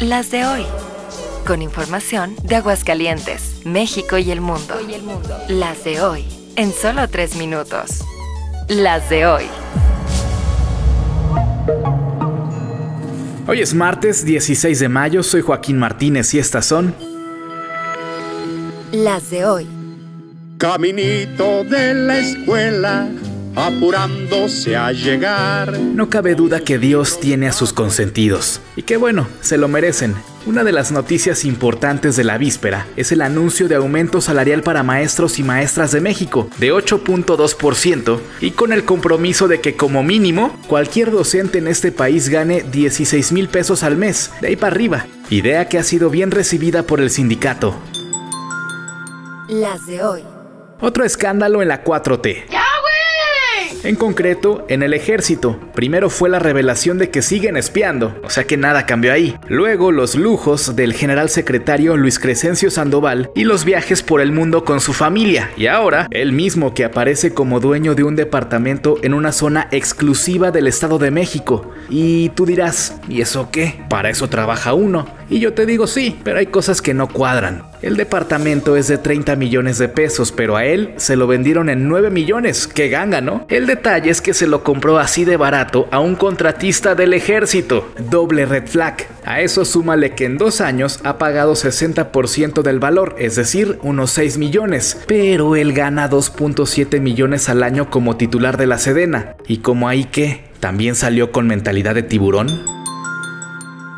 Las de hoy. Con información de Aguascalientes, México y el mundo. Las de hoy. En solo tres minutos. Las de hoy. Hoy es martes 16 de mayo, soy Joaquín Martínez y estas son... Las de hoy. Caminito de la escuela apurándose a llegar. No cabe duda que Dios tiene a sus consentidos. Y que bueno, se lo merecen. Una de las noticias importantes de la víspera es el anuncio de aumento salarial para maestros y maestras de México de 8.2% y con el compromiso de que como mínimo cualquier docente en este país gane 16 mil pesos al mes, de ahí para arriba. Idea que ha sido bien recibida por el sindicato. Las de hoy. Otro escándalo en la 4T. En concreto, en el ejército. Primero fue la revelación de que siguen espiando, o sea que nada cambió ahí. Luego los lujos del general secretario Luis Crescencio Sandoval y los viajes por el mundo con su familia. Y ahora, él mismo que aparece como dueño de un departamento en una zona exclusiva del Estado de México. Y tú dirás, ¿y eso qué? Para eso trabaja uno. Y yo te digo sí, pero hay cosas que no cuadran. El departamento es de 30 millones de pesos, pero a él se lo vendieron en 9 millones. ¡Qué ganga, no! El detalle es que se lo compró así de barato a un contratista del ejército. Doble red flag. A eso súmale que en dos años ha pagado 60% del valor, es decir, unos 6 millones. Pero él gana 2.7 millones al año como titular de la Sedena. ¿Y como ahí qué? ¿También salió con mentalidad de tiburón?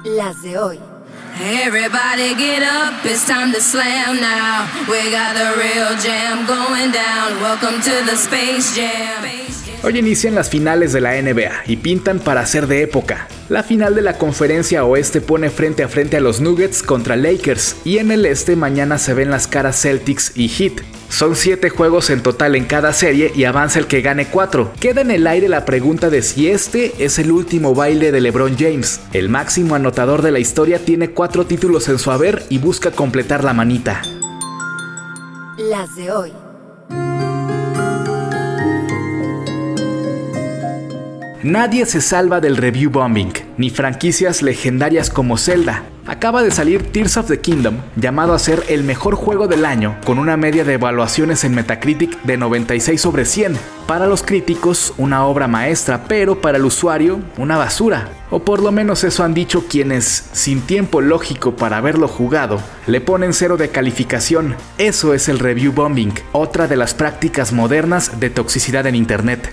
Las de hoy. Everybody get up, it's time to slam now. We got the real jam going down. Welcome to the Space Jam. Hoy inician las finales de la NBA y pintan para ser de época. La final de la conferencia oeste pone frente a frente a los Nuggets contra Lakers y en el este mañana se ven las caras Celtics y Heat. Son 7 juegos en total en cada serie y avanza el que gane 4. Queda en el aire la pregunta de si este es el último baile de LeBron James. El máximo anotador de la historia tiene 4 títulos en su haber y busca completar la manita. Las de hoy. Nadie se salva del review bombing, ni franquicias legendarias como Zelda. Acaba de salir Tears of the Kingdom, llamado a ser el mejor juego del año, con una media de evaluaciones en Metacritic de 96 sobre 100. Para los críticos, una obra maestra, pero para el usuario, una basura. O por lo menos eso han dicho quienes, sin tiempo lógico para haberlo jugado, le ponen cero de calificación. Eso es el review bombing, otra de las prácticas modernas de toxicidad en Internet.